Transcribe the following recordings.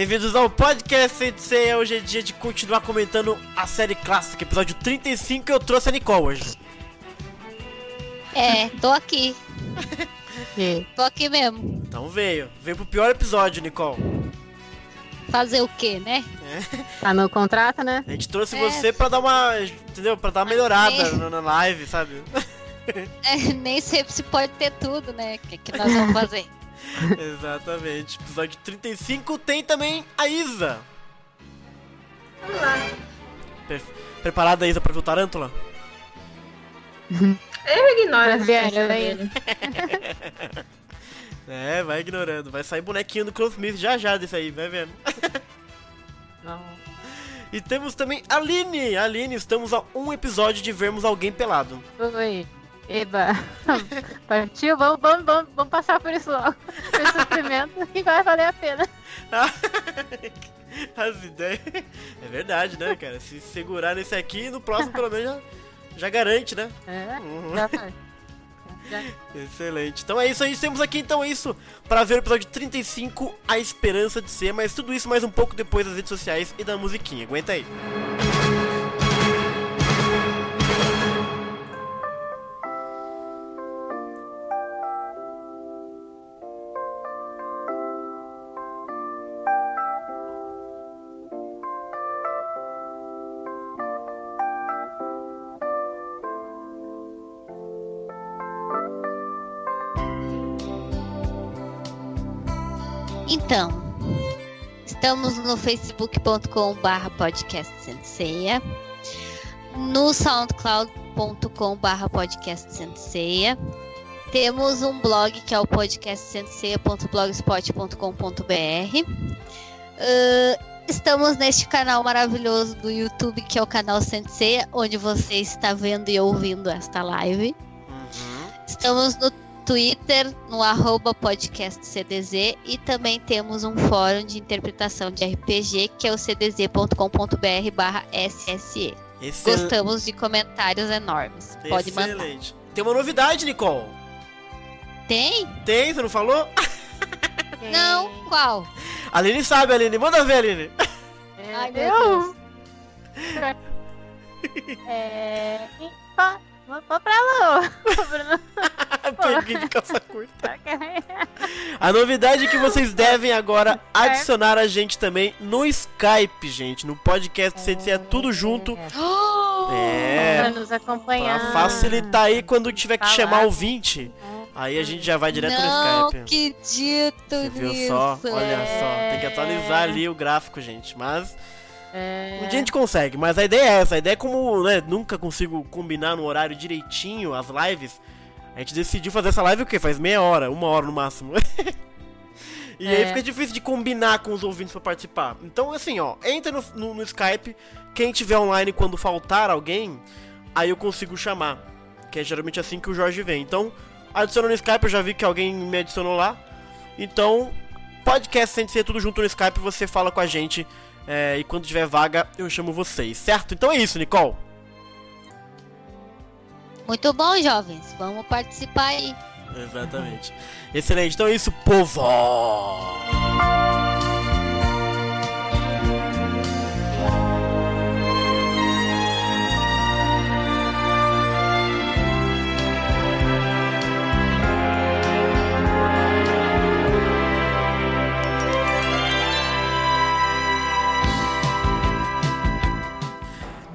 Bem-vindos ao podcast Sensei. Hoje é dia de continuar comentando a série clássica, episódio 35. Eu trouxe a Nicole hoje. É, tô aqui. Que? Tô aqui mesmo. Então veio. Veio pro pior episódio, Nicole. Fazer o quê, né? Tá no contrato, né? A gente trouxe É. você pra dar uma. Entendeu? Pra dar uma melhorada É. na, na live, sabe? É, nem sempre se pode ter tudo, né? O que, que nós vamos fazer? Exatamente. Episódio 35 tem também a Isa. Olá. Pre- Preparada, Isa, pra ver o Tarântula? Eu ignoro velho. dele. É, vai ignorando. Vai sair bonequinho do Close Smith já já desse aí, vai vendo. Não. E temos também a Aline. Aline, estamos a um episódio de vermos alguém pelado. Oi. Eba. Partiu? Vamos, vamos, vamos, vamos passar por isso logo. Por esse sofrimento que vai valer a pena. As ideias. É verdade, né, cara? Se segurar nesse aqui, no próximo pelo menos já, já garante, né? É, Uhum. já. Excelente. Então é isso aí, temos aqui então é isso para ver o episódio 35, A Esperança de Ser, mas tudo isso mais um pouco depois das redes sociais e da musiquinha. Aguenta aí. Então, estamos no facebook.com barra podcast senseia, no soundcloud.com barra podcast senseia, temos um blog que é o podcastsenseia.blogspot.com.br Ahn, Estamos neste canal maravilhoso do YouTube, que é o canal Senseia, onde você está vendo e ouvindo esta live. Uhum. Estamos no Twitter, no arroba podcastcdz e também temos um fórum de interpretação de RPG que é o cdz.com.br barra sse. Excel- Gostamos de comentários enormes. Pode mandar. Excelente. Tem uma novidade, Nicole. Tem? Tem, você não falou? Não? Qual? A Aline sabe, Aline. Manda ver, Aline. É, Ai, meu eu- É. Vamos vamos pra lá. Peguei de calça curta. A novidade é que vocês devem agora adicionar a gente também no Skype, gente. No podcast CDC é tudo junto. É. Pra nos acompanhar. Pra facilitar aí quando tiver que Falar. chamar o 20. Aí a gente já vai direto Não no Skype. acredito Você viu nisso. só? Olha só, tem que É. atualizar ali o gráfico, gente. Mas É. um dia a gente consegue. Mas a ideia é essa. A ideia é como, né, nunca consigo combinar no horário direitinho as lives. A gente decidiu fazer essa live o quê? Faz meia hora, uma hora no máximo. e aí É. fica difícil de combinar com os ouvintes pra participar. Então, assim, ó, entra no, no- no Skype. Quem tiver online quando faltar alguém, aí eu consigo chamar. Que é geralmente assim que o Jorge vem. Então, adiciona no Skype, eu já vi que alguém me adicionou lá. Então, podcast sem ser tudo junto no Skype, você fala com a gente. É, e quando tiver vaga, eu chamo vocês, certo? Então é isso, Nicole. Muito bom, jovens. Vamos participar aí. Exatamente. Excelente. Então é isso, povo!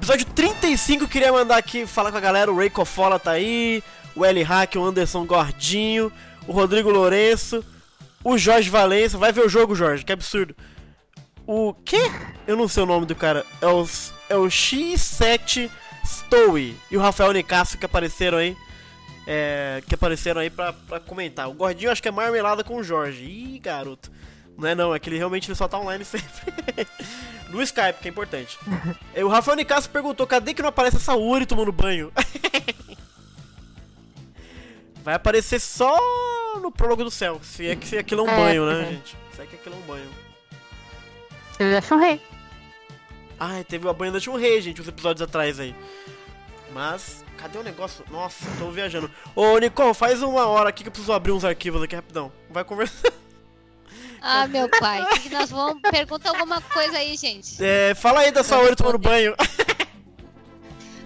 Episódio 35, eu queria mandar aqui falar com a galera. O Ray Cofola tá aí, o L Hack, o Anderson Gordinho, o Rodrigo Lourenço, o Jorge Valença. Vai ver o jogo, Jorge, que absurdo. O quê? Eu não sei o nome do cara. É o, é o X7 Stowe e o Rafael Nicasso que apareceram aí. É, que apareceram aí pra, pra comentar. O Gordinho acho que é marmelada com o Jorge. Ih, garoto. Não é não, é que ele realmente só tá online sempre. no Skype, que é importante. E o Rafael Nicasso perguntou, cadê que não aparece essa Uri tomando banho? Vai aparecer só no prólogo do céu. Se é que aquilo é um É, banho, né, é. gente? Se é que aquilo é um banho. Você já achou um rei. Ah, teve a banha da Chun-Rei, gente, uns episódios atrás aí. Mas, cadê o negócio? Nossa, tô viajando. Ô, Nicole, faz uma hora aqui que eu preciso abrir uns arquivos aqui rapidão. Vai conversar. Ah, meu pai, o que, que nós vamos. Pergunta alguma coisa aí, gente. É, fala aí da Saori tomando banho.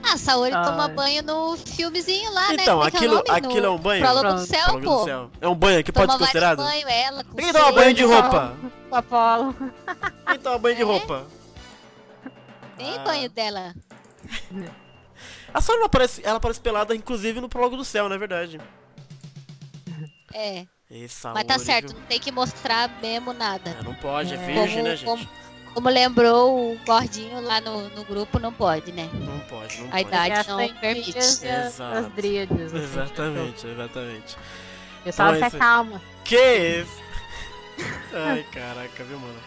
Ah, a Saori Ai. toma banho no filmezinho lá, né? Então, é é aquilo, nome? aquilo é No um banho? Prólogo do céu, Prólogo do pô. céu. É um banho que pode Toma ser vários considerado? banho, ela, com Quem toma banho de roupa? Com Apolo. Quem toma banho de É? roupa? Nem Ah. banho dela. A Saori aparece, ela aparece pelada, inclusive, no prólogo do céu, não é verdade? É. Mas tá certo, viu? não tem que mostrar mesmo nada. É, não pode, é É. virgem, né, gente? como, como lembrou o Gordinho lá no, no grupo, não pode, né? Não pode, não A pode. idade As não permite. as, Exato. as dríades. Exatamente, exatamente. Pessoal, Então é calma. Que isso? Ai, caraca, viu, mano?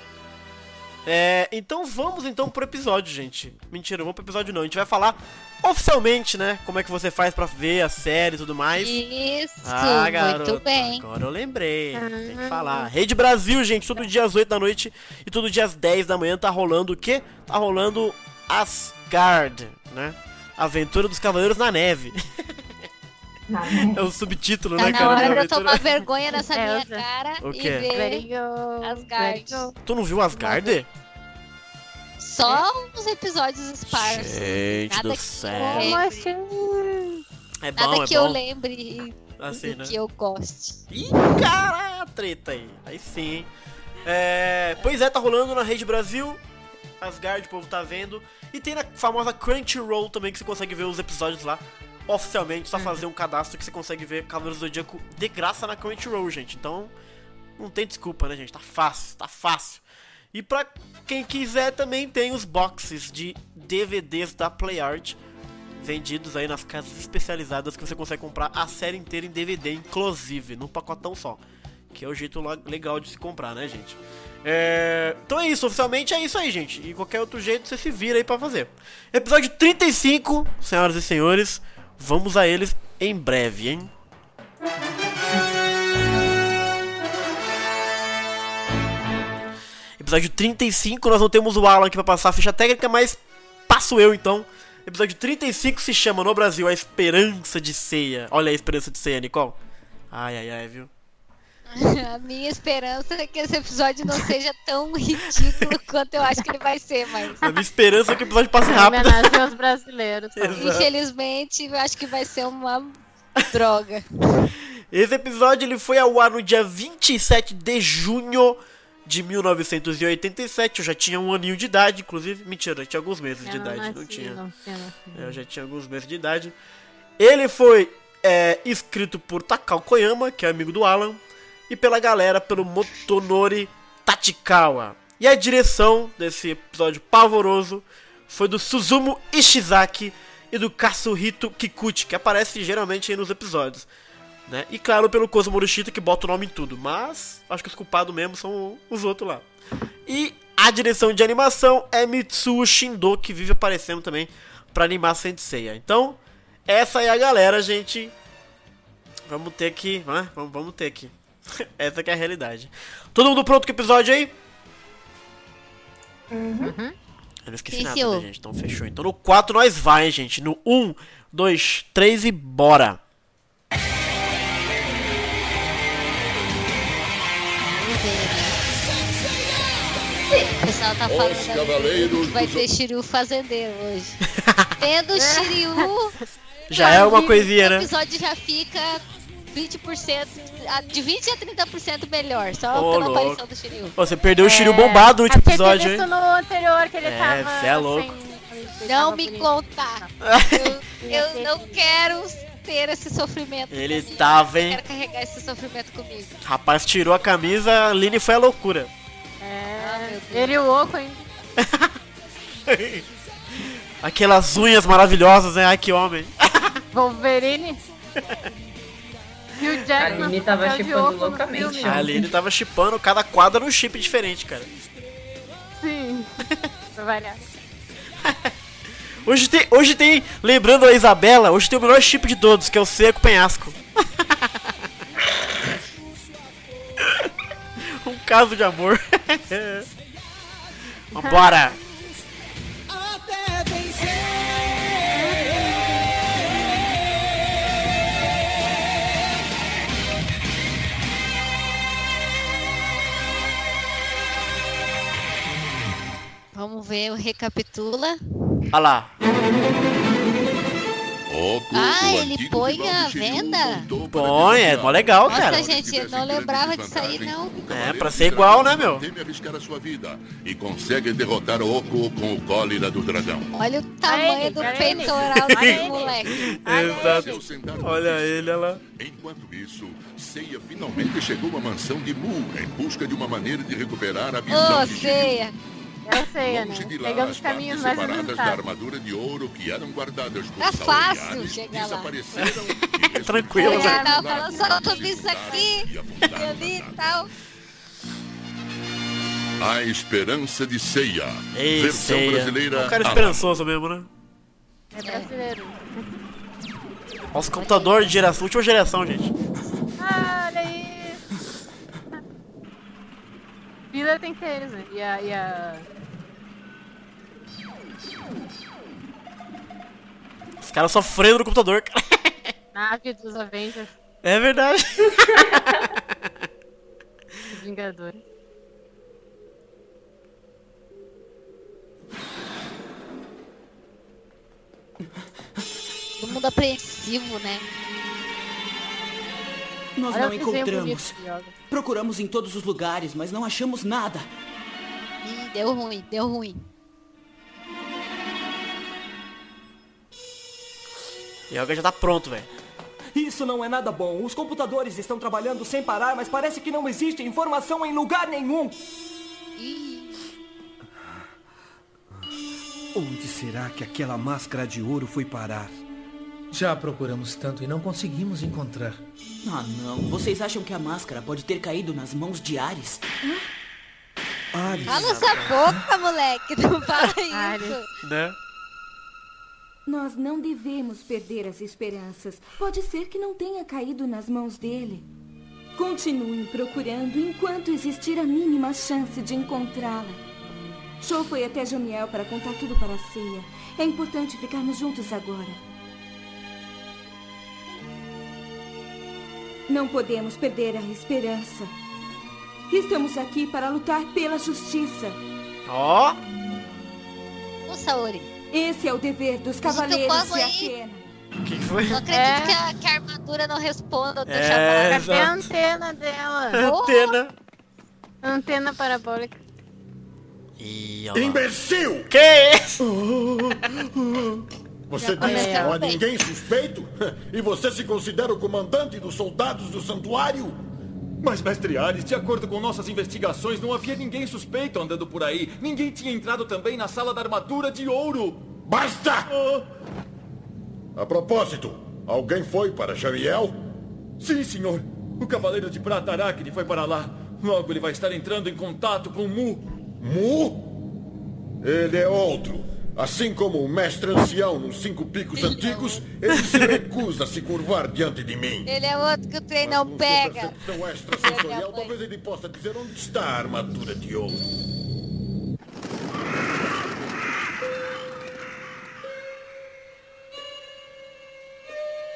É, então vamos então pro episódio, gente. Mentira, não vamos pro episódio não. A gente vai falar oficialmente, né? Como é que você faz pra ver a série e tudo mais. Isso, Ah, garoto. muito bem. Agora eu lembrei. Tem que Ah. falar. Rede Brasil, gente, todo dia às 8 da noite e todo dia às 10 da manhã tá rolando o quê? Tá rolando Asgard, né? Aventura dos Cavaleiros na Neve. é o subtítulo, Tá né, na cara? da hora de eu tomar vergonha nessa É, minha eu cara O e quê? ver. Asgard. Tu não viu Asgard? só uns episódios esparsos. Gente Nada do que céu. Como É. assim? É bom, Nada é que eu bom. lembre Assim, né? que eu goste. Ih, cara, treta aí. Aí sim, hein? É, pois é, tá rolando na Rede Brasil. Asgard, o povo tá vendo. E tem na famosa Crunchyroll também, que você consegue ver os episódios lá. Oficialmente, só fazer um cadastro que você consegue ver Cavaleiros do Zodíaco de graça na Crunchyroll, gente. Então, não tem desculpa, né, gente? Tá fácil, tá fácil. E pra quem quiser também tem os boxes de DVDs da PlayArt vendidos aí nas casas especializadas que você consegue comprar a série inteira em DVD, inclusive, num pacotão só. Que é o jeito legal de se comprar, né, gente? É, Então é isso, oficialmente é isso aí, gente. E qualquer outro jeito você se vira aí pra fazer. Episódio 35, senhoras e senhores. Vamos a eles em breve, hein? Episódio 35, nós não temos o Alan aqui pra passar a ficha técnica, mas passo eu então. Episódio 35 se chama no Brasil A Esperança de Ceia. Olha a esperança de ceia, Nicole. Ai, ai, ai, viu? A minha esperança é que esse episódio não seja tão ridículo quanto eu acho que ele vai ser, mas A minha esperança é que o episódio passe rápido. homenagem aos brasileiros. Exato. infelizmente eu acho que vai ser uma droga. Esse episódio ele foi ao ar no dia 27 de junho de 1987. Eu já tinha um aninho de idade, inclusive. Mentira, eu tinha alguns meses de Eu idade. Não nasci, tinha. não tinha nascido. Eu já tinha alguns meses de idade. Ele foi é, escrito por Takao Koyama, que é amigo do Alan, e pela galera pelo Motonori Tachikawa. E a direção desse episódio pavoroso foi do Suzumu Ishizaki e do Katsuhito Kikuchi, que aparece geralmente nos episódios. Né? E claro, pelo Kozo Morishita, que bota o nome em tudo. Mas acho que os culpados mesmo são os outros lá. E a direção de animação é Mitsuo Shindo, que vive aparecendo também pra animar Senseiya. Então, essa é a galera, gente. Vamos ter que. Né? Vamos, vamos ter que. essa que é a realidade. Todo mundo pronto com o episódio aí? Uhum. Eu não esqueci Sim, nada, né, gente? Então fechou. Então no 4 nós vai, gente. No 1, 2, 3 e bora. O pessoal tá falando que vai ter Shiryu fazendeiro hoje. Tendo Shiryu, Já é uma coisinha, o né? episódio já fica 20%, a- de 20 a 30% melhor, só Ô, pela louco. aparição do Shiryu. Ô, Você perdeu o Shiryu bombado no último É episódio, tinha hein? visto no anterior que ele É, tava. cê é louco. sem- Não me bonito. contar. Eu, eu não quero ter esse sofrimento. Ele comigo. tava, Eu hein? quero carregar esse sofrimento comigo. Rapaz, tirou a camisa, a Aline foi a loucura. Ah, É, Deus. ele o Oco ainda. Aquelas unhas maravilhosas, né? Ai, que homem. Wolverine. E o Jack A Aline tava chipando loucamente. A Aline tava chipando cada quadra num chip diferente, cara. Sim. Hoje tem, hoje tem, lembrando a Isabela, hoje tem o melhor chip de todos, que é o seco penhasco. um caso de amor. Vambora! Vamos ver o recapitula. Olha lá. Ah, ele põe a venda? Põe, é mó legal, Nossa, cara. gente, eu não lembrava disso aí, não. É, pra ser igual, né, meu? Teme arriscar a sua vida e consegue derrotar o Oco com o cólera do dragão. Olha o tamanho ele, do peitoral desse moleque. Exato. Olha ele, olha lá. Enquanto isso, Seiya finalmente chegou à mansão de Mu em busca de uma maneira de recuperar a visão Ô, de Shiryu. Eu sei, né? Longe de lá, Pegando as os caminhos mais separadas da armadura de ouro que eram guardadas por Tá e fácil chegar lá. desapareceram e Tranquilo, Eu tava lago, falando só sobre isso aqui. e Ali na e tal. A Esperança de Ceia. Ei, versão ceia. brasileira. É um cara esperançoso mesmo, né? É brasileiro. Nossa, computador de geração, última geração, gente. Ah, olha aí. Vida tem que ter eles, né? E a. E a... Os caras sofrendo no computador, cara. Nave dos Avengers, É verdade. dos Vingadores. Todo mundo apreensivo, né? Nós Olha não encontramos. bonito. Procuramos em todos os lugares, mas não achamos nada. Ih, deu ruim, deu ruim. Yoga já tá pronto, velho. Isso não é nada bom. Os computadores estão trabalhando sem parar, mas parece que não existe informação em lugar nenhum. Ih, Onde será que aquela máscara de ouro foi parar? Já procuramos tanto e não conseguimos encontrar. Ah, não. Vocês acham que a máscara pode ter caído nas mãos de Ares? Ares. cala essa boca, moleque. Não fala Ares. isso. Né? Nós não devemos perder as esperanças. Pode ser que não tenha caído nas mãos dele. Continuem procurando enquanto existir a mínima chance de encontrá-la. Show foi até Jamiel para contar tudo para a ceia. É importante ficarmos juntos agora. Não podemos perder a esperança. Estamos aqui para lutar pela justiça. Ó, Ô, Saori, Esse é o dever dos cavaleiros de. Atena. o que foi? não acredito É. que, a, que a armadura não responda o teu É. chamado. Cadê a Exato. antena dela? Antena. Antena parabólica. Ih. Imbecil! Que isso? Você que não há ninguém suspeito? E você se considera o comandante dos soldados do santuário? Mas, mestre Ares, de acordo com nossas investigações, não havia ninguém suspeito andando por aí. Ninguém tinha entrado também na sala da armadura de ouro. Basta! A propósito, alguém foi para Jamiel? Sim, senhor. O Cavaleiro de Prata Aracne foi para lá. Logo ele vai estar entrando em contato com Mu. Mu? Ele é outro. Assim como o mestre ancião nos cinco picos antigos, ele se recusa a se curvar diante de mim. Ele é outro que o trem Mas não pega. percepção extrasensorial, mãe. talvez ele possa dizer onde está a armadura de ouro.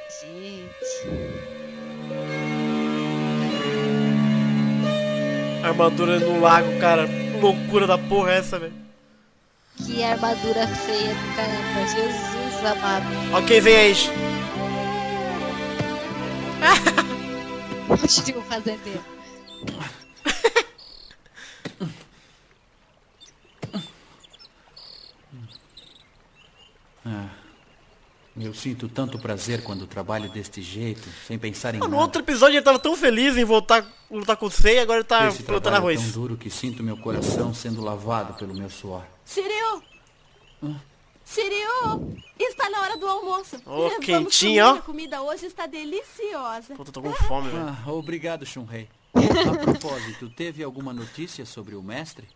Gente. Armadura no lago, cara. Loucura da porra é essa, velho. Que armadura feia do caramba. Jesus amado. Ok, vem aí. Continua fazendeiro. Sinto tanto prazer quando trabalho deste jeito, sem pensar em Ah, no nada. outro episódio ele tava tão feliz em voltar lutar com o Sei, agora ele tá Esse plantando trabalho é arroz. tão duro que sinto meu coração sendo lavado pelo meu suor. Shiryu! Shiryu! Está na hora do almoço. Ô, Vamos quentinho, comer, ó. A comida hoje está deliciosa. Puta, tô com fome, velho. Ah, obrigado, Shunrei. A propósito, teve alguma notícia sobre o mestre?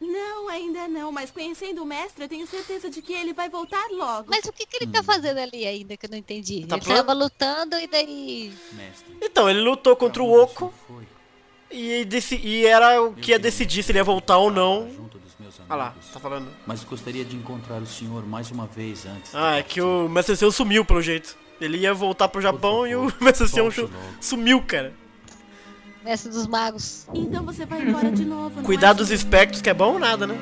Não, ainda não, mas conhecendo o mestre, eu tenho certeza de que ele vai voltar logo. Mas o que, que ele Hum. tá fazendo ali ainda que eu não entendi? Tá ele pronto? tava lutando e daí. Então, ele lutou contra o Oco. E, deci- e era o que ia decidir se ele ia voltar ou não. Ah lá, tá falando. Mas gostaria de encontrar o senhor mais uma vez antes. Ah, é que o Mestre Seu sumiu pelo jeito. Ele ia voltar pro Japão e o Mestre Seu volte chu- logo. sumiu, cara. Mestre dos magos. Então você vai embora de novo, não Cuidar dos Shiryu? espectros que é bom ou nada, né?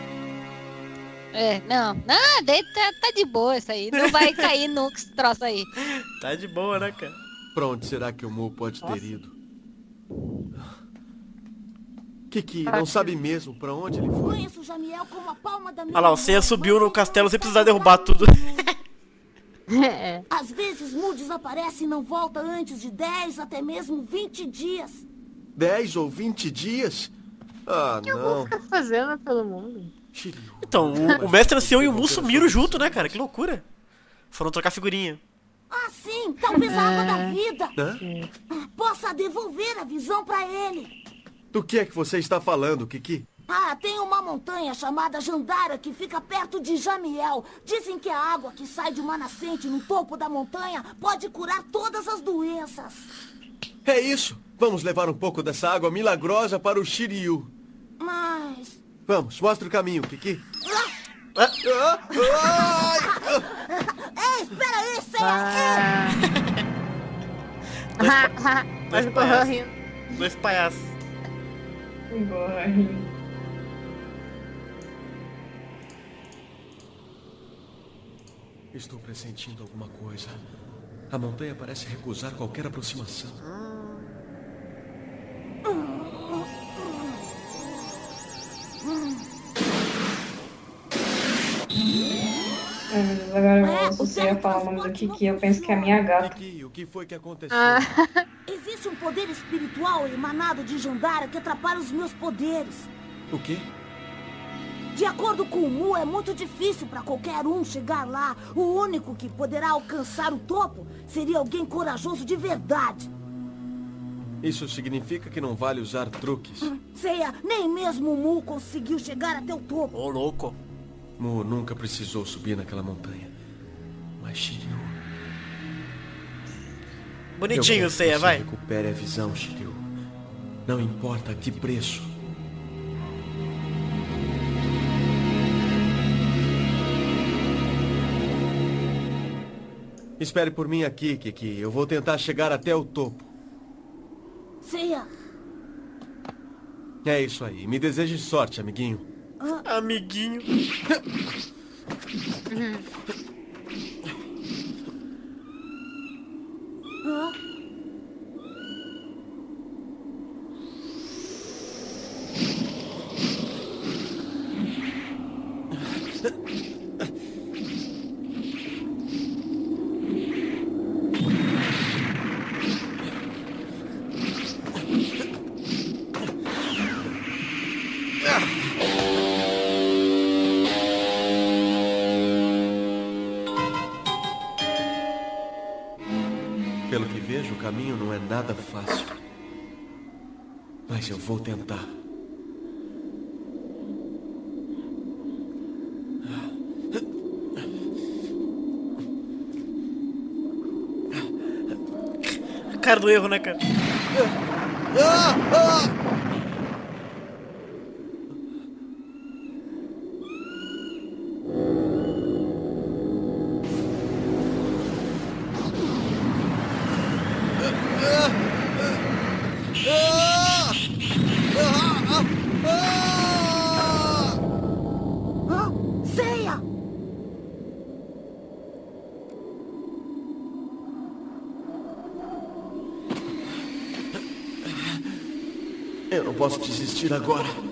É, não. Não, daí tá, tá de boa isso aí. Não vai cair nunca esse troço aí. Tá de boa, né, cara? Pra onde será que o Mu pode ter ido? Kiki, Ah, não sabe mesmo pra onde ele foi? Conheço o Jamiel como a palma da minha Olha lá, o. Seiya subiu no castelo sem precisar derrubar tudo. Às vezes Mu desaparece e não volta antes de 10, até mesmo 20 dias. 10 ou 20 dias? Ah, não. Fica fazendo pelo mundo. Então, o, o Mestre Ancião e o Mu sumiram junto, né, cara? Que loucura. Foram trocar figurinha. Ah, sim, talvez a água da É. vida Hã? possa devolver a visão pra ele. Do que é que você está falando, Kiki? Ah, tem uma montanha chamada Jandara que fica perto de Jamiel. Dizem que a água que sai de uma nascente no topo da montanha pode curar todas as doenças. É isso. Vamos levar um pouco dessa água milagrosa para o Shiryu. Mas. Vamos, mostra o caminho, Kiki. Ei, espera aí, Seiya! Mas Dois correu palhaços. rindo. Dois palhaços. Estou pressentindo alguma coisa. A montanha parece recusar qualquer aproximação. Deus, agora eu É, ouço o Seiya falar o nome do Kiki, eu penso que é a minha gata. Kiki, o que foi que aconteceu? Ah, Existe um poder espiritual emanado de Jandara que atrapalha os meus poderes. O quê? De acordo com o Mu, é muito difícil para qualquer um chegar lá. O único que poderá alcançar o topo seria alguém corajoso de verdade. Isso significa que não vale usar truques. Seiya, nem mesmo o Mu conseguiu chegar até o topo. Ô, louco. Mu nunca precisou subir naquela montanha. Mas Shiryu... Bonitinho, você vai. recupere a visão, Shiryu. Não importa a que preço. Espere por mim aqui, Kiki. Eu vou tentar chegar até o topo. Seiya, É isso aí. Me deseje sorte, amiguinho. Amiguinho. hã? Nada fácil. Mas eu vou tentar. Cara do erro, né, cara? Hã? Seiya! Eu não posso desistir agora.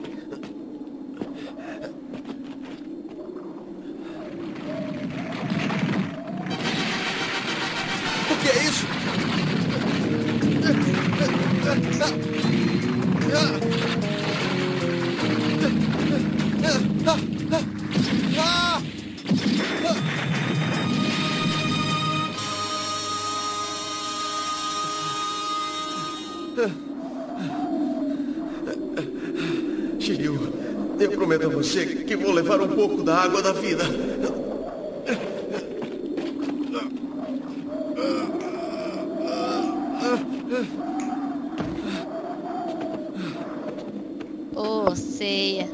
Da vida. Ô, ceia.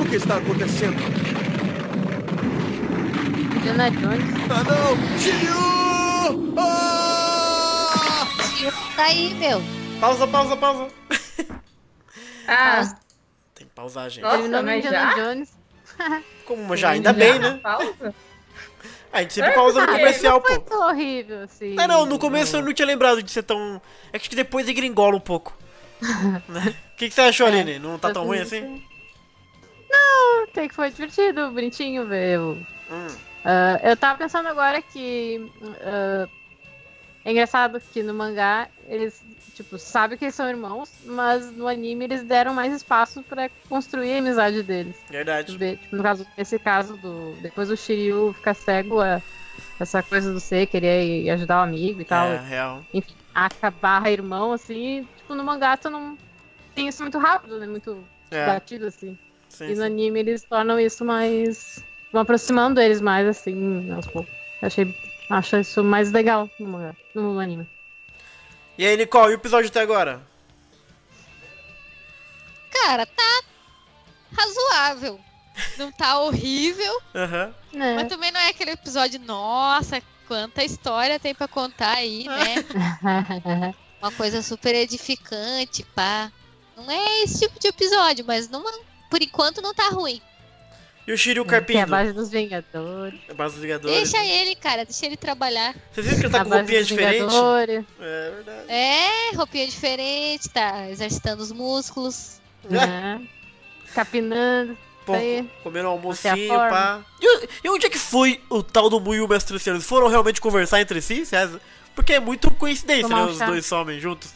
O que está acontecendo? Indiana Jones. Ah, não! Shiryu! Ah! Tá aí, meu. Pausa, pausa, pausa. Ah, Tem que pausar, gente. Nossa, Terminou no mas já? Jones. Como já, ainda bem, né? pausa? A gente sempre pausa no comercial, Não foi pô. tão horrível assim. Ah, não, no começo eu não tinha lembrado de ser tão. É que depois gringola um pouco. Né? O que, que você achou, Aline? Não tá tão ruim assim? Não, até que foi divertido, bonitinho ver. o- Hum. Ah, eu tava pensando agora que. ah, é engraçado que no mangá eles, tipo, sabem que eles são irmãos, mas no anime eles deram mais espaço pra construir a amizade deles. Verdade. Ver, tipo, no caso, nesse caso do. Depois do Shiryu ficar cego, é, essa coisa do C querer ajudar o amigo e tal. É, real. Enfim, acabar irmão, assim, tipo, no mangá tu não tem isso muito rápido, né? Muito É. batido, assim. Sim, e no anime eles tornam isso mais. vão aproximando eles mais, assim, aos poucos. Eu achei. Acho isso mais legal no mangá, no anime. E aí, Nicole, e o episódio até agora? Cara, tá razoável. Não tá horrível, Aham. mas também não é aquele episódio, nossa, quanta história tem pra contar aí, né? Uma coisa super edificante, pá. Não é esse tipo de episódio, mas não, por enquanto não tá ruim. E o Shiryu Que é a Carpindo? base dos Vingadores. É base dos Vingadores. Deixa ele, cara, deixa ele trabalhar. Vocês viram que ele tá A com roupinha diferente? Vingadores. É verdade. É, roupinha diferente, tá exercitando os músculos. né? Capinando. Pô, comendo um a almocinho, forma. pá. E, e onde é que foi o tal do Mu e o Mestre Luciano? Eles foram realmente conversar entre si, César? Porque é muito coincidência, Tomar né? um Os chá. dois somem juntos.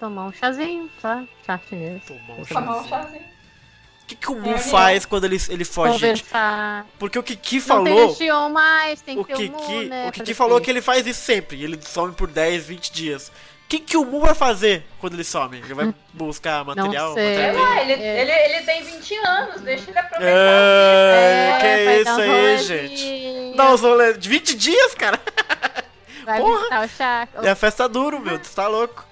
Tomar um chazinho, tá? Chá chinês. Tomar um Tomar um chazinho. O que, que o Mu É, faz quando ele, ele foge, gente? Conversar. Porque o Kiki Não tem falou. o Xion mais, tem O que o Kiki, Mu, né? o Kiki falou que ele faz isso sempre. E ele some por 10, 20 dias. O que, que o Mu vai fazer quando ele some? Ele vai buscar material? sei. Sei matéria-prima? lá, ele, É. ele, ele tem 20 anos, deixa ele aproveitar. É, que é isso aí, gente. Dá uns rolê de 20 dias, cara. Vai Porra. o chá. É a festa duro, meu. Tu tá louco.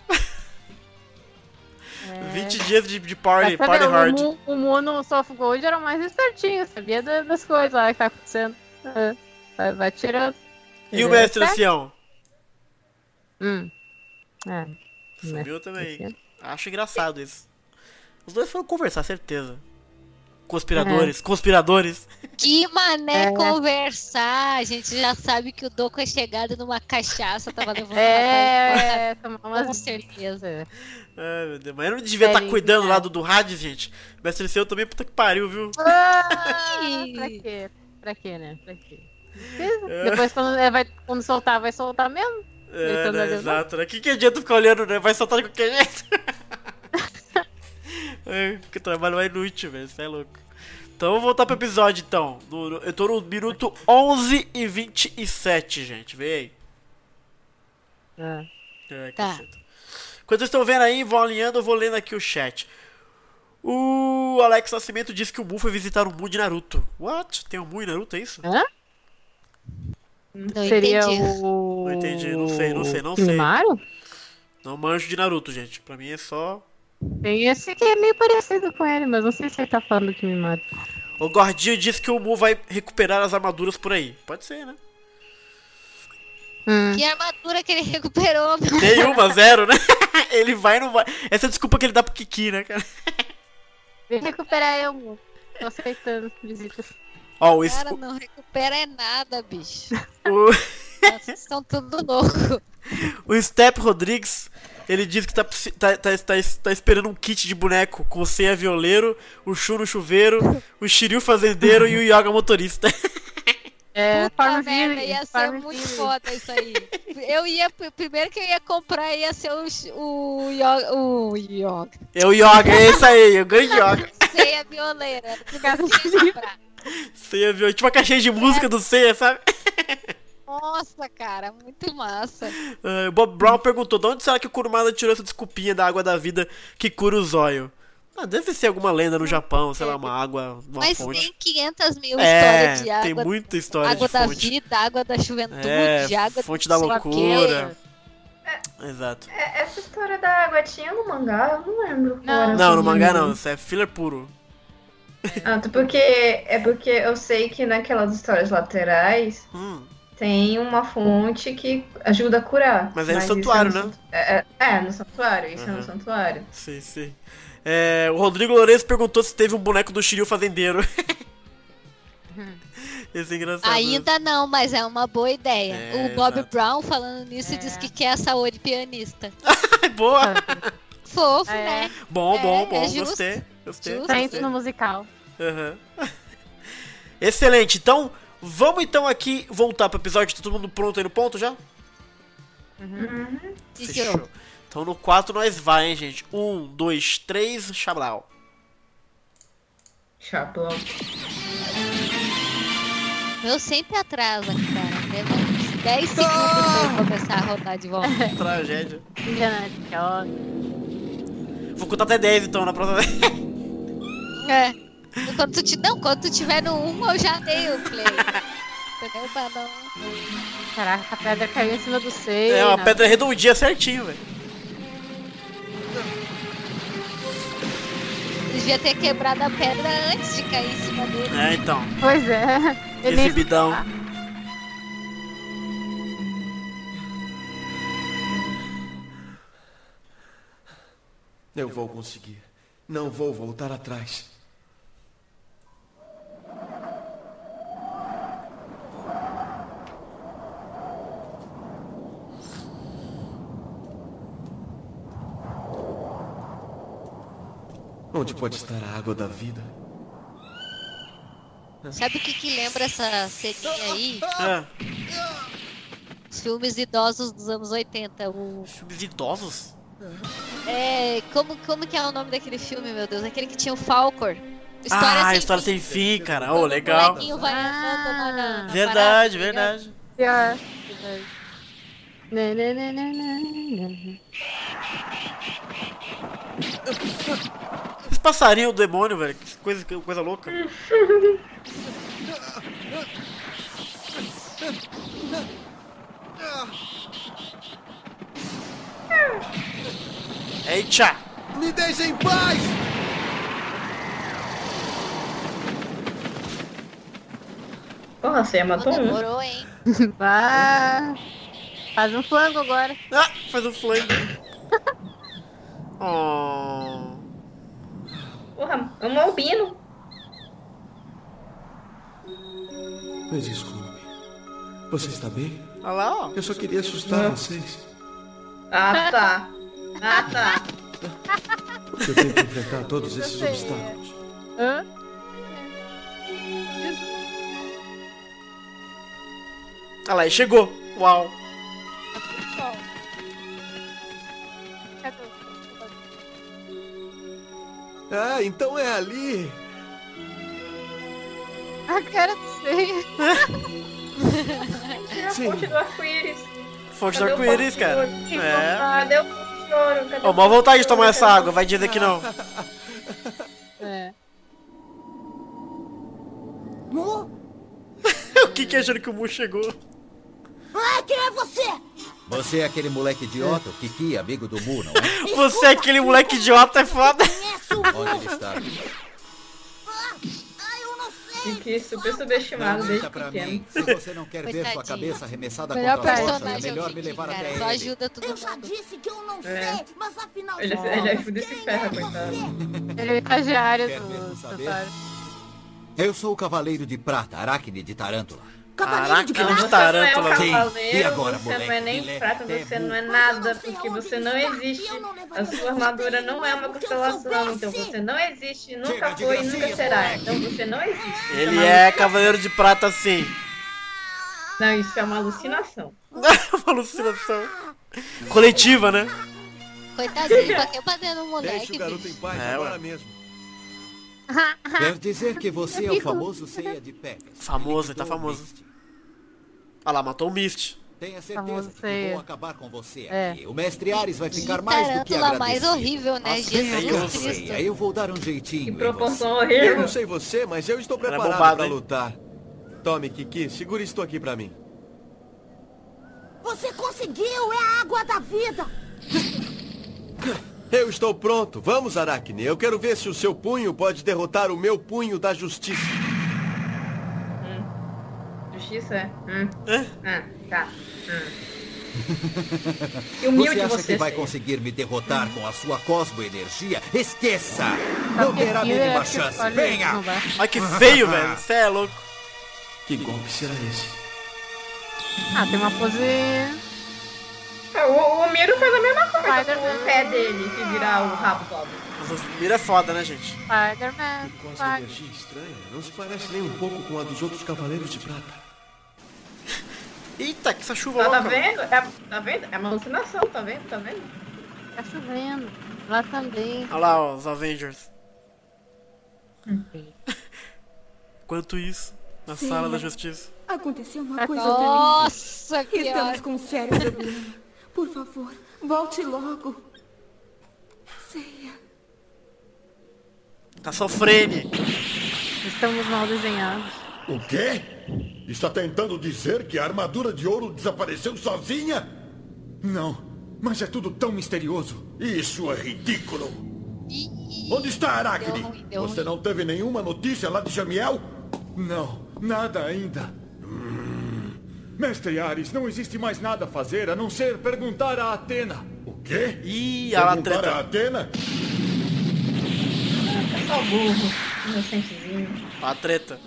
20 dias de, de party, pra party hard. O o Mu no Soft Gold era mais espertinho, sabia da- das coisas lá que tá acontecendo. É, vai, vai tirando. E o mestre? Lucião? Hum. É. Sumiu também. Acho engraçado isso. Os dois foram conversar, certeza. Conspiradores, conspiradores. Que mané É. conversar. A gente já sabe que o Doco é chegado numa cachaça, tava levando É, tomar uma umas Com certeza. Ai, meu Deus. Mas eu não devia estar Velhinho, cuidando né? lá do, do rádio, gente. Mestre Lucião também, puta que pariu, viu? Ah, pra quê? Pra quê, né? Pra quê? É. Depois, quando, é, vai, quando soltar, vai soltar mesmo? É, tá né, exato, né? Que, que adianta ficar olhando, né? Vai soltar de qualquer jeito. É, que trabalho é inútil, velho. Você é louco. Então vamos voltar pro episódio, então. No- no- eu tô no minuto 11 e 27, gente. Vê aí. Ah. É, Tá. caceta. Enquanto vocês estão vendo aí, vão alinhando, eu vou lendo aqui o chat. O Alex Nascimento disse que o Mu foi visitar o Mu de Naruto. What? Tem um Mu em Naruto, é isso? Hã? Não Seria entendi. o. Não entendi, não sei, não sei, não sei. Kimimaro? Não manjo de Naruto, gente. Pra mim é só. Tem esse que é meio parecido com ele, mas não sei se ele tá falando do Kimimaro. O Gordinho disse que o Mu vai recuperar as armaduras por aí. Pode ser, né? Hum. Que armadura que ele recuperou. Nenhuma, zero, né? ele vai e não vai. Essa é a desculpa que ele dá pro Kiki, né, cara? Vem recuperar eu, Mu. Tô aceitando visitas. Ó, o, es- Cara, não recupera é nada, bicho. o, Vocês estão tudo louco. o Step Rodrigues, ele diz que tá, tá, tá, tá, tá esperando um kit de boneco com o Seiya violeiro, o Shu no chuveiro, o Shiryu fazendeiro e o Yoga motorista. É, Puta merda, ia ser muito foda isso aí. Eu ia, primeiro que eu ia comprar ia ser o, o, Yoga, o Yoga. É o Yoga, é esse aí, o grande Yoga. Sei a violeira. primeiro que eu ia comprar. Seiya violeiro, tipo a caixinha de música do Seiya, sabe? Nossa, cara, muito massa. O Bob Brown perguntou: de onde será que o Kurumada tirou essa desculpinha da água da vida que cura o zóio? Ah, deve ser alguma lenda no Japão, sei lá, uma água, uma Mas fonte. tem 500 mil É, histórias de água. tem muita história Água de da fonte. vida, água da juventude, É, água fonte da loucura. quê. Exato. É, Essa história da água tinha no mangá? Eu não lembro. Não, o no mangá não, isso é filler puro. Ah, porque é porque eu sei que naquelas histórias laterais Hum. Tem uma fonte que ajuda a curar. Mas é no isso santuário, no né? sant- É, é- é, no santuário, isso é Uhum. no santuário. Sim, sim. É, o Rodrigo Lourenço perguntou se teve um boneco do Shiryu fazendeiro. Esse é engraçado. Ainda não, mas é uma boa ideia. É, o Bob exato. Brown, falando nisso, diz que quer a Saori pianista. Boa! Fofo, É. né? Bom, É, bom, bom. é justo. gostei. Gostei. Justo. Tá no musical. Aham. Excelente. Então, vamos então aqui voltar pro episódio. Tá todo mundo pronto aí no ponto já? Fechou. Então no 4 nós vai, hein, gente. 1, 2, 3, Chablau. Chablau. Eu sempre atrasa, cara. Leva uns 10 segundos pra eu começar a rodar de volta. Tragédia. Vou contar até 10 então na próxima vez. É. Quando tu, ti- não, quando tu tiver no 1, eu já dei o play. Entendeu? Pra não... Caraca, a pedra caiu em cima do seio. É uma né? pedra redondinha certinho, velho. Devia ter quebrado a pedra antes de cair em cima dele. É, então. Pois é. Ele... Exibidão. Eu vou conseguir. Não vou voltar atrás. Onde pode estar a água da vida? Sabe o que, que lembra essa ceninha aí? Ah, Os filmes idosos dos anos 80. O... filmes idosos? É. Como, como que é o nome daquele filme, meu Deus? Aquele que tinha o Falcor. História ah, sem história fim. sem fim, cara. Ô, O legal. molequinho vai andando na, na, Verdade, parada, verdade. Pior. Esse passarinho do demônio, velho. Que coisa, que coisa louca. Eita! Me deixa em paz! Porra, você matou um. Demorou, hein? Ah, faz um flango agora. Ah, faz um flango. oh. Porra, é um albino. Me desculpe. Você está bem? Olha lá, ó. Eu só queria assustar Não. vocês. Ah, tá. Ah, tá. Eu tenho que enfrentar todos esses obstáculos. Hã? Olha lá, e chegou. Uau. Ah, então é ali. A cara do seio. Tira a fonte do arco-íris. Fonte do arco-íris, cara. É. Cadê o choro? Cadê Ó, o mal vontade de tomar essa água, vai dizer que não. É. o que que achando que o Mu chegou? Ah, quem é você? Você é aquele moleque idiota, o Kiki, amigo do Mu, não é? Você é aquele moleque idiota, é foda. Onde ele está? Super subestimado Não desde minta pra pequeno. mim. Se você não quer ver sua cabeça arremessada Melhor contra a rocha, é melhor é me levar cara. até ele. ajuda todo Eu já disse que eu não É. sei, mas afinal Ele, de ele contas, ajuda e se ferra, coitado. Ele é estagiário Quer do mesmo saber? santuário. Eu sou o Cavaleiro de Prata, Aracne de Tarântula. Cavaleiro de Caraca, Prata. de tarântula. Não é o cavaleiro, E agora, você não é moleque? nem Ele é prata, você não é nada, porque você não existe. A sua armadura não é uma constelação, então você não existe, nunca foi e nunca será. moleque. Então você não existe. Ele é alucinação. cavaleiro de prata sim. Não, isso é uma alucinação. Uma alucinação. Coletiva, né? Coitadinho, pra que bater no Deixe moleque, o garoto em paz É, agora ué. mesmo. Quer dizer que você é o famoso ceia de Pegas. Famoso, Ele tá que famoso. Ah lá, matou o Mist. Tenha Famoso certeza que vou acabar com você É. aqui. O mestre Ares vai Que ficar mais do que tarântula mais agradecido. horrível, né? Jesus Cristo. Eu vou dar um jeitinho Que proporção você. Eu horrível. não sei você, mas eu estou Era preparado bombado, para hein? lutar. Tome, Kiki, segure isto aqui pra mim. Você conseguiu! É a água da vida! Eu estou pronto. Vamos, Aracne. Eu quero ver se o seu punho pode derrotar o meu punho da justiça. Justiça é. Hum. Hã? Ah, tá. Hum. Que humilde Você acha você, que vai conseguir me derrotar com a sua cosmoenergia? Esqueça! Não terá a mínima que chance. Venha! Ai, que feio, velho. Você é louco. Que golpe será esse? Ah, tem uma pose. É, O, o Miro faz a mesma coisa com o pé dele, que virar o rabo todo. Mas o Mira é foda, né, gente? Spider-Man. Com essa energia estranha, não se parece nem um pouco com a dos outros cavaleiros de prata. Eita, que essa chuva Tá, tá louca. vendo? É, tá vendo? É uma alucinação, tá vendo? Tá vendo? Tá chovendo. Lá também. Olha lá, ó, os Avengers. Enquanto isso, na Sim. sala da justiça. Aconteceu uma coisa terrível. Nossa, que Estamos com um sério problema. Por favor, volte logo. Ceia. Tá sofrendo. Estamos mal desenhados. O quê? Está tentando dizer que a armadura de ouro desapareceu sozinha? Não, mas é tudo tão misterioso. Isso é ridículo. Ih, Onde está deu Aracne? ruim, deu Você ruim. não teve nenhuma notícia lá de Jamiel? Não, nada ainda. Mestre Ares, não existe mais nada a fazer a não ser perguntar a Atena. O quê? Ih, a Perguntar a. Atena? É só burro. Inocentezinho. A treta.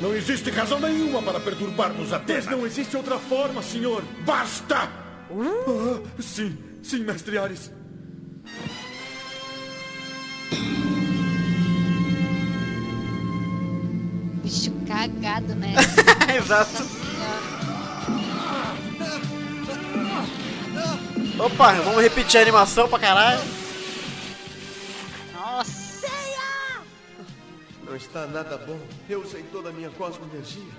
Não existe razão nenhuma para perturbarmos a Mas Atena. não existe outra forma, senhor. Basta! Ah, sim, sim, mestre Ares. Bicho cagado, né? Exato. Opa, vamos repetir a animação pra caralho. Está nada bom. Eu usei toda a minha cosmo-energia.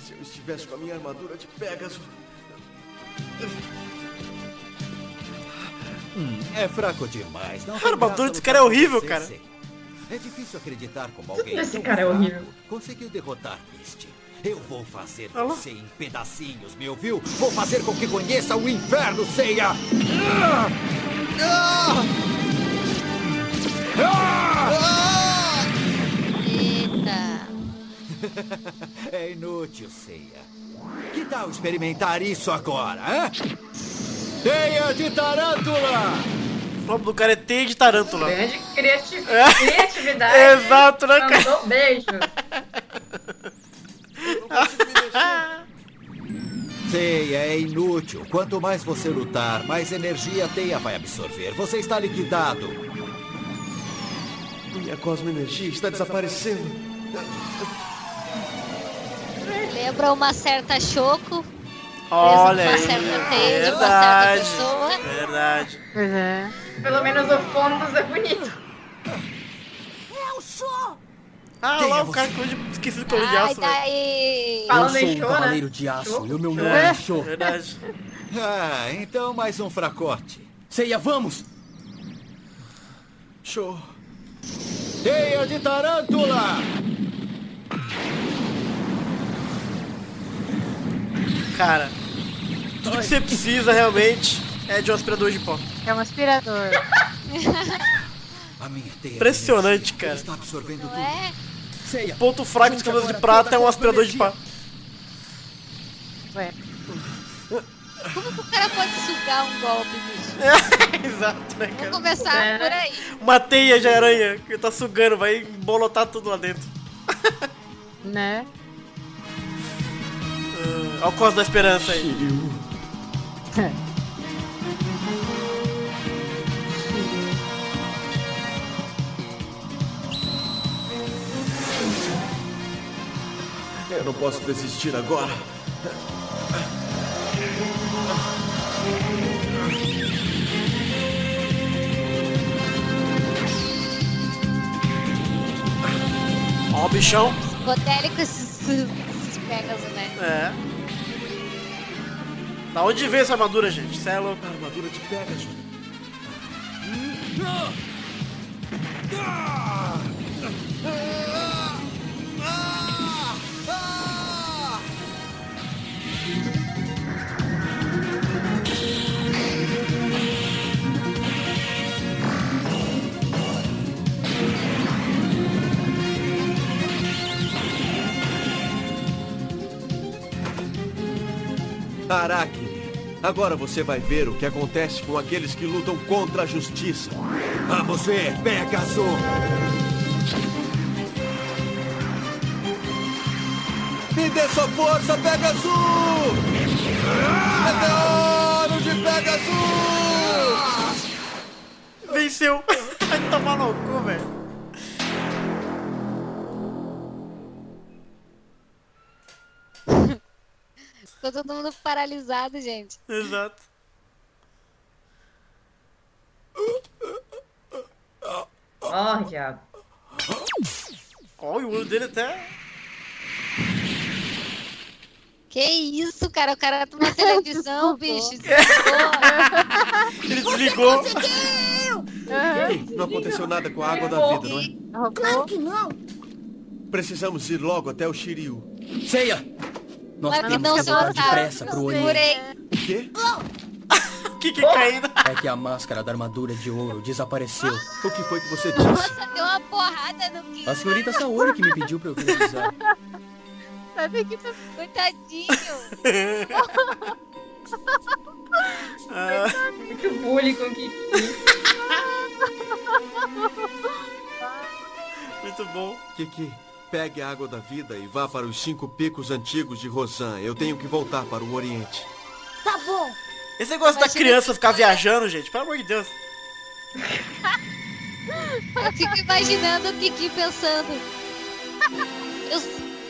Se eu estivesse com a minha armadura de Pégaso... É fraco demais. Não A armadura desse cara é horrível, você, cara. É difícil acreditar como alguém Esse cara é horrível. Conseguiu derrotar Misty. Eu vou fazer você em pedacinhos, me ouviu? Vou fazer com que conheça o inferno, Seiya! Ah! Ah! Ah! É inútil, Seiya. Que tal experimentar isso agora, hã? Teia de tarântula! O nome do cara é T de Tarântula. Grande É. criatividade. Exato, né, cara? Mandou beijo. Seiya, é inútil. Quanto mais você lutar, mais energia a teia vai absorver. Você está liquidado. Minha cosmo-energia está desaparecendo. Lembra uma certa Choco. Olha uma aí. certa teia de uma Verdade. certa pessoa. Verdade. É. Pelo menos o Fondos é bonito. É o show! Ah, Quem lá é o cara que esqueci do cor de aço, velho. daí. Falando eu sou em um né? cavaleiro de aço Show? e o meu nome É. é Show. Verdade. Ah, então mais um fracote. Ceia, vamos! Show. Teia de tarântula! Cara, tudo que você precisa realmente é de um aspirador de pó. É um aspirador. Impressionante, energia cara. Está absorvendo tudo. é? Ceia, Ponto fraco dos cabelos de prata é um aspirador de pó. Ué. Como que o cara pode sugar um golpe, bicho? Exato, né, Vamos cara? começar É. por aí. Uma teia de aranha que tá sugando, vai embolotar tudo lá dentro. Né? Olha o Cosmo da Esperança aí. Eu não posso desistir agora. Ó o bichão. Psicodélico esses, esses Pegasus, né? É. Da onde veio essa armadura, gente? Cê é louco. Armadura de Pegasus. Aracne, agora você vai ver o que acontece com aqueles que lutam contra a justiça. Vamos ver, Pegasus! Me dê sua força, Pegasus! Meteoro de Pegasus! Venceu. Vai tomar no velho. Ficou todo mundo paralisado, gente. Exato. Ó, diabo. Ó, e o olho dele até. Que isso, cara? O cara tá na televisão, bicho. Ele desligou. Não aconteceu nada com a água da vida, não é? Claro que não. Precisamos ir logo até o Shiryu. Ceia! Nós Mas temos não, que voltar depressa pro. Segurei. O quê? O que que caindo? É que a máscara da armadura de ouro desapareceu. O que foi que você disse? Nossa, deu uma porrada no Kim. A senhorita Saori que me pediu pra eu revisar. Sabe que tá... Coitadinho. Ah, Muito bullying com o Kiki. muito bom. Kiki, pegue a água da vida e vá para os cinco picos antigos de Rosan. Eu tenho que voltar para o Oriente. Tá bom. Esse negócio da criança ficar viajando, gente, pelo amor de Deus. Eu fico imaginando o Kiki pensando. Eu,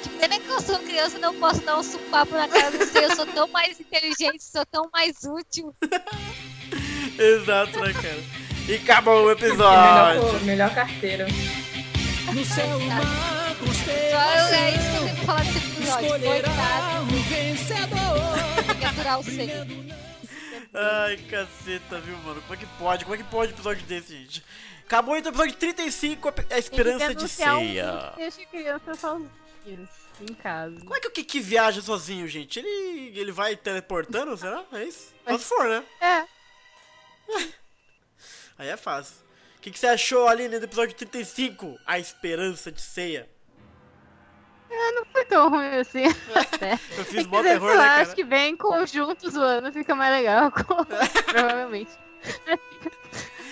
que pena que eu sou criança e não posso dar um supapo na cara do seu. Eu sou tão mais inteligente, sou tão mais útil. Exato, né, cara? E acabou o Melhor, episódio. cor, melhor carteira. No céu, Só eu, é isso que eu tenho que falar desse episódio. Coitado. um vencedor. Tem que aturar o seio. Ai, caceta, viu, mano? Como é que pode? Como é que pode um episódio desse, gente? Acabou então o episódio 35, a- a esperança de um ceia. que deixa criança sozinha em casa. Como é que o Kiki viaja sozinho, gente? Ele, ele vai teleportando, será? É isso? Só se for, né? É. Aí é fácil. O que, que você achou, Aline, do episódio 35? A esperança de ceia. É, não foi tão ruim assim. até. Eu fiz que, terror, né, cara? Acho que bem em conjunto zoando fica mais legal. provavelmente.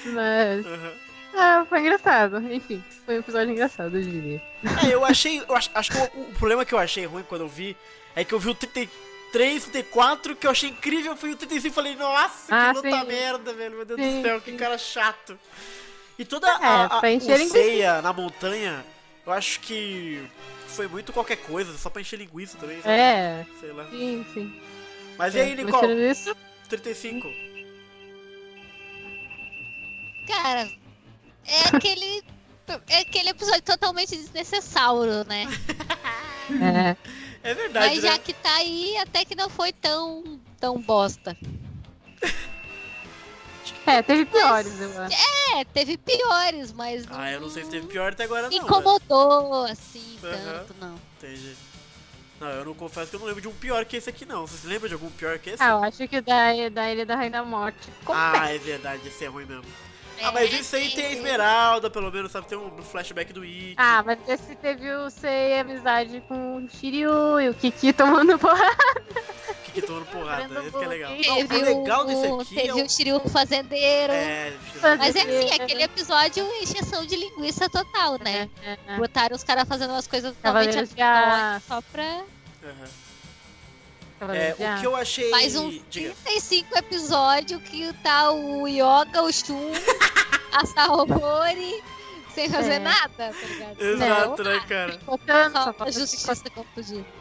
Mas. Uhum. Ah, foi engraçado. Enfim, foi um episódio engraçado, eu diria. É, eu achei. Eu acho, acho que o, o problema que eu achei ruim quando eu vi é que eu vi o 33, 34, que eu achei incrível, foi o 35 e falei, nossa, que Ah, luta sim. merda, velho. Meu Deus Sim, do céu, que sim. cara chato. E toda É, a, a, linguiça. ceia na montanha, eu acho que foi muito qualquer coisa, só pra encher linguiça também. sabe? É. Sei lá. Sim, sim. Mas e É, aí, mas Nicole? isso, 35. Cara, é aquele. É aquele episódio totalmente desnecessário, né? É. É verdade, Mas já né? que tá aí, até que não foi tão, tão bosta. É, teve piores, eu acho. É, teve piores, mas não Ah, eu não sei se teve pior até agora, não. incomodou assim Aham. tanto, não. Entendi. Não, eu não confesso que eu não lembro de um pior que esse aqui, não. Vocês lembram de algum pior que esse? Ah, eu acho que o da, da Ilha da Rainha da Morte. Ah, é verdade, esse é ruim mesmo. Ah, mas isso aí tem a Esmeralda, pelo menos, sabe? Tem um flashback do It. Ah, mas esse teve o Sei amizade com o Shiryu e o Kiki tomando porrada. que tomando porrada. Esse que é legal. Não, Teve o legal o, desse aqui teve é o... o Shiryu fazendeiro. É, Mas é assim, aquele episódio encheção de linguiça total, né? Botaram os caras fazendo umas coisas totalmente Aço. só pra. Aham. É, o que eu achei... Mais um Diga. 35 episódio que tá o Yoga, o Shun, a Saori, sem fazer É. nada, tá ligado? Exato, Não, né, cara? Botando, Só a justiça.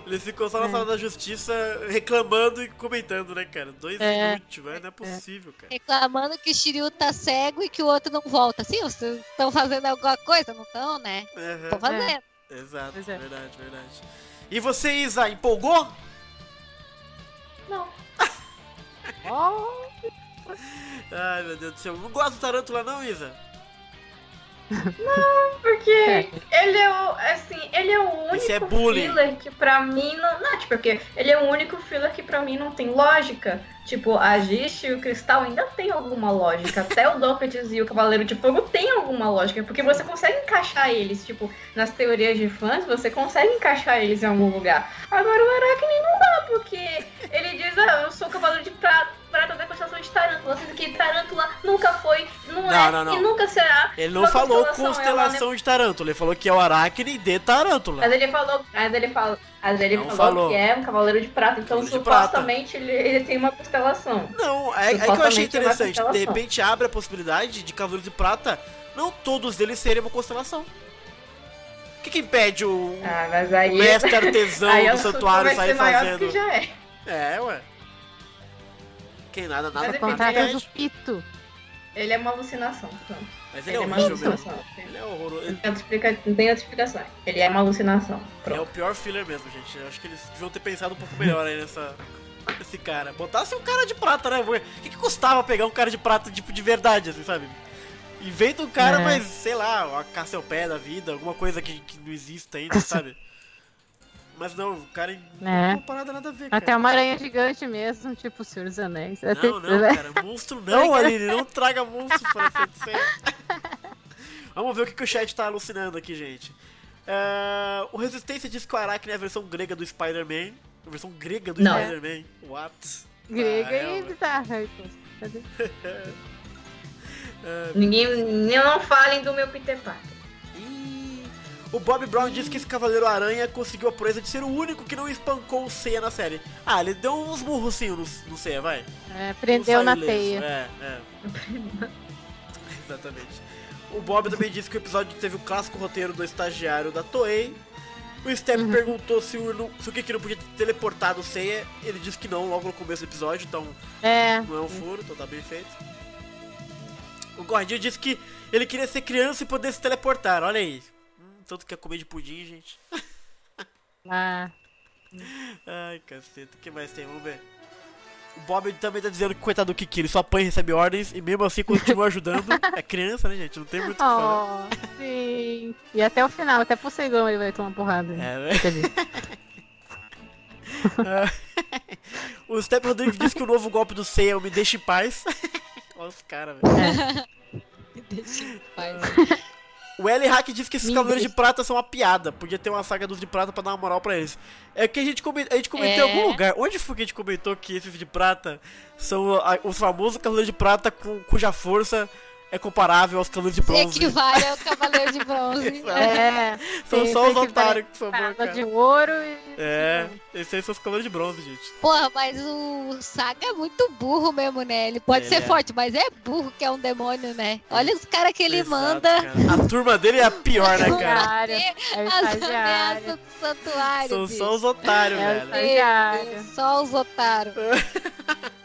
Ele ficou só na É. sala da justiça reclamando e comentando, né, cara? Dois É. velho. Não é possível, cara. Reclamando que o Shiryu tá cego e que o outro não volta. Sim, vocês estão fazendo alguma coisa? Não estão, né? Estão fazendo. Exato, é. verdade, verdade. E você, Isa, empolgou? Não. Ai, meu Deus do céu. Não gosta do Tarântula não, Isa? Não, porque ele é o, assim, ele é o único é bullying. filler que pra mim não. Não, tipo, porque ele é o único filler que pra mim não tem lógica. Tipo, a Gist e o Cristal ainda tem alguma lógica. Até o Doppets e o Cavaleiro de Fogo tem alguma lógica. Porque você consegue encaixar eles, tipo, nas teorias de fãs, você consegue encaixar eles em algum lugar. Agora o Aracne não dá, porque ele diz, ah, eu sou o Cavaleiro de prata não, é não, não. e nunca será. Ele não falou constelação, é constelação uma de Tarântula, ele falou que é o Aracne de Tarântula. Mas ele falou, mas ele falou, mas ele falou, falou. que é um cavaleiro de prata, então Cavaleiro de prata. supostamente ele, ele tem uma constelação. Não, é, é que eu achei é interessante. De constelação. repente abre a possibilidade de Cavaleiros de Prata, não todos eles serem uma constelação. O que, que impede o, Ah, aí, o mestre artesão aí do santuário sair fazendo? que já é. É, ué. Quem nada, nada, contrata do Pito. Ele é uma alucinação. Pronto. Mas ele é uma horrível mesmo. alucinação. Ele é horroroso. Não tem outra explica- não tem outra explicação. Ele é uma alucinação. Ele é o pior filler mesmo, gente. Eu acho que eles deviam ter pensado um pouco melhor aí nessa. Esse cara. Botasse um cara de prata, né? O que, que custava pegar um cara de prata, tipo, de verdade, assim, sabe? Inventa um cara, É. mas, sei lá, a Cassiopeia da vida, alguma coisa que, que não existe ainda, sabe? Mas não, o cara não É. tem uma parada nada a ver, cara. Até uma aranha gigante mesmo, tipo o Senhor dos Anéis. É Não, tipo, não, né? cara. Monstro não, Aline. Não traga monstro para. Vamos ver o que, que o chat tá alucinando aqui, gente. É, o Resistência diz que o Aracne é a versão grega do Spider-Man. A versão grega do Não. Spider-Man. What? Grega Ah, é, e bizarra. Cadê? É, Ninguém. Não falem do meu Peter Parker. O Bob Brown diz que esse Cavaleiro Aranha conseguiu a proeza de ser o único que não espancou o Seiya na série. Ah, ele deu uns murrocinhos no, no Seiya, vai. É, prendeu na ileso, teia. É, é. Exatamente. O Bob também disse que o episódio teve o clássico roteiro do estagiário da Toei. O Step Uhum. perguntou se o, se o Kiki não podia ter teleportado o Seiya. Ele disse que não logo no começo do episódio, então É. não é um furo, então tá bem feito. O Gordinho disse que ele queria ser criança e poder se teleportar, olha aí. Tanto que é comer de pudim, gente. Ah. Ai, caceta, o que mais tem? Vamos ver. O Bob também tá dizendo que coitado do Kiki, ele só apanha e recebe ordens e mesmo assim continua ajudando. É criança, né, gente? Não tem muito o que falar. Oh, sim. E até o final, até Poseidon ele vai tomar porrada. É, né? Ah, o Step Rodrigues disse que o novo golpe do Seiya é o Me Deixa em Paz. Olha os caras, velho. Me deixa em paz. O L Hack disse que esses Cavaleiros de. Prata são uma piada. Podia ter uma saga dos de prata pra dar uma moral pra eles. É que a gente, come- a gente comentou em É. algum lugar. Onde foi que a gente comentou que esses de prata são a- os famosos Cavaleiros de Prata cu- cuja força é comparável aos Cavaleiros de Se Bronze? equivale ao Cavaleiro de Bronze. é. São só os que otários que sobrou, cara. de ouro e. É, esses aí são os Cavaleiros de Bronze, gente. Porra, mas o Saga é muito burro mesmo, né? Ele pode Ele ser é. forte, mas é burro que é um demônio, né? Olha os caras que ele Exato, manda. cara. A turma dele é a pior, né, cara? É o As ameaças do santuário. São bicho. só os otários, É o velho. estagiário. Só os otários.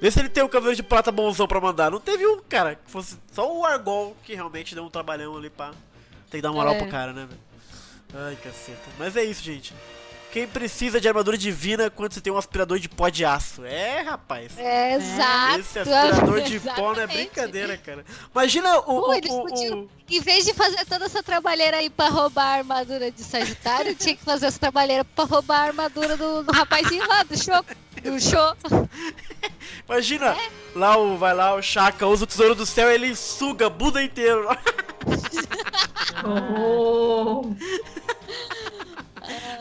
Vê se ele tem um Cavaleiro de Prata bonzão pra mandar. Não teve um, cara, que fosse só o Argol que realmente deu um trabalhão ali pra. Tem que dar moral É. pro cara, né, velho? Ai, caceta. Mas é isso, gente. Quem precisa de armadura divina quando você tem um aspirador de pó de aço? É, rapaz. É, exato. Esse aspirador de pó não é brincadeira, cara. Imagina o. Pô, o- eles o- podiam, o- em vez de fazer toda essa trabalheira aí pra roubar a armadura de Sagitário, tinha que fazer essa trabalheira pra roubar a armadura do, do rapazinho lá, do show. Do show. Imagina, É. lá o. Vai lá, o Chaka usa o tesouro do céu e ele suga Buda inteiro. Oh.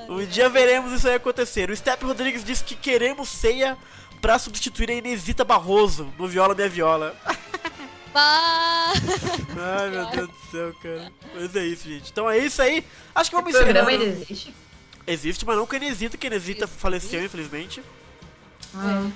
Um dia veremos isso aí acontecer. O Step Rodrigues disse que queremos ceia pra substituir a Inesita Barroso no Viola Minha Viola. Pá. Ai meu Deus do céu, cara. Mas é isso, gente. Então é isso aí. Acho que vamos Esse programa encerrar. ainda existe? Existe, mas não com a Inesita, que a Inesita faleceu, infelizmente. Ah.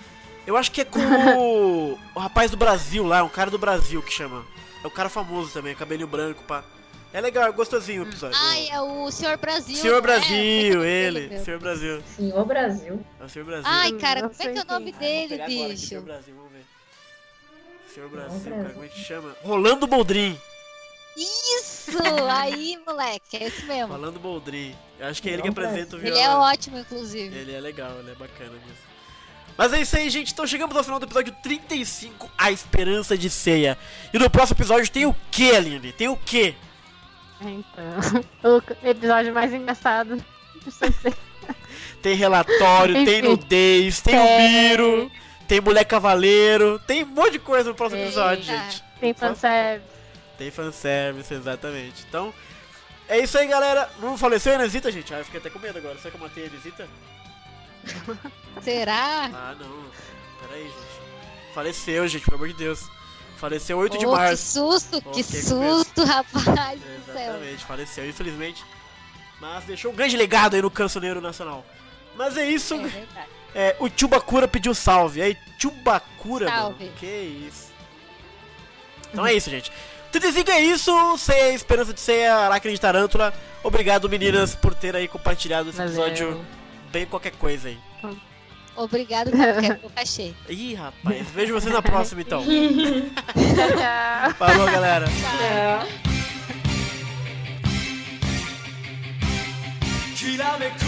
Eu acho que é com o, o rapaz do Brasil lá, um cara do Brasil que chama. É um cara famoso também, cabelinho branco, pá. É legal, é gostosinho o episódio. Ai, é o Senhor Brasil. Senhor não é? Brasil, é é ele. Senhor Brasil. Senhor Brasil. É o Senhor Brasil. Ai, cara, Não como é que é o nome dele, aqui, bicho? Senhor Brasil, vamos ver. Senhor Brasil, Brasil. cara, como é que chama? Rolando Boldrin. Isso! Aí, moleque, é isso mesmo. Falando Boldrin. Eu acho que é ele que apresenta o Ele violão. é ótimo, inclusive. Ele é legal, ele é bacana mesmo. Mas é isso aí, gente. Então chegamos ao final do episódio 35, A Esperança de Ceia. E no próximo episódio tem o que, Aline? Tem o que? Então, o episódio mais engraçado de. Tem relatório, tem Enfim. nudez, tem o Tem. Miro, tem mulher cavaleiro, tem um monte de coisa no próximo episódio, gente. Tem fanservice. Tem fanservice, exatamente. Então, é isso aí, galera. Não faleceu a Inesita, gente? Ah, eu fiquei até com medo agora. Será que eu matei a Inesita? Será? Ah, não. Pera aí, gente. Faleceu, gente, pelo amor de Deus. Faleceu 8 de Oh, que março. susto, Oh, que com medo. susto, rapaz do céu. Exatamente, faleceu, infelizmente. Mas deixou um grande legado aí no cancioneiro nacional. Mas é isso. É verdade. É, o Chubacura pediu salve. Aí, Chubacura, Salve. mano. Que isso. Então é isso, gente. 35 é isso. Ceia, Esperança de Ceia, Aracne de Tarântula. Obrigado, meninas, por ter aí compartilhado esse Valeu. episódio bem qualquer coisa aí. Obrigado por qualquer o cachê. Ih, rapaz. Vejo você na próxima, então. Tchau. Falou, galera. Tchau. きらめく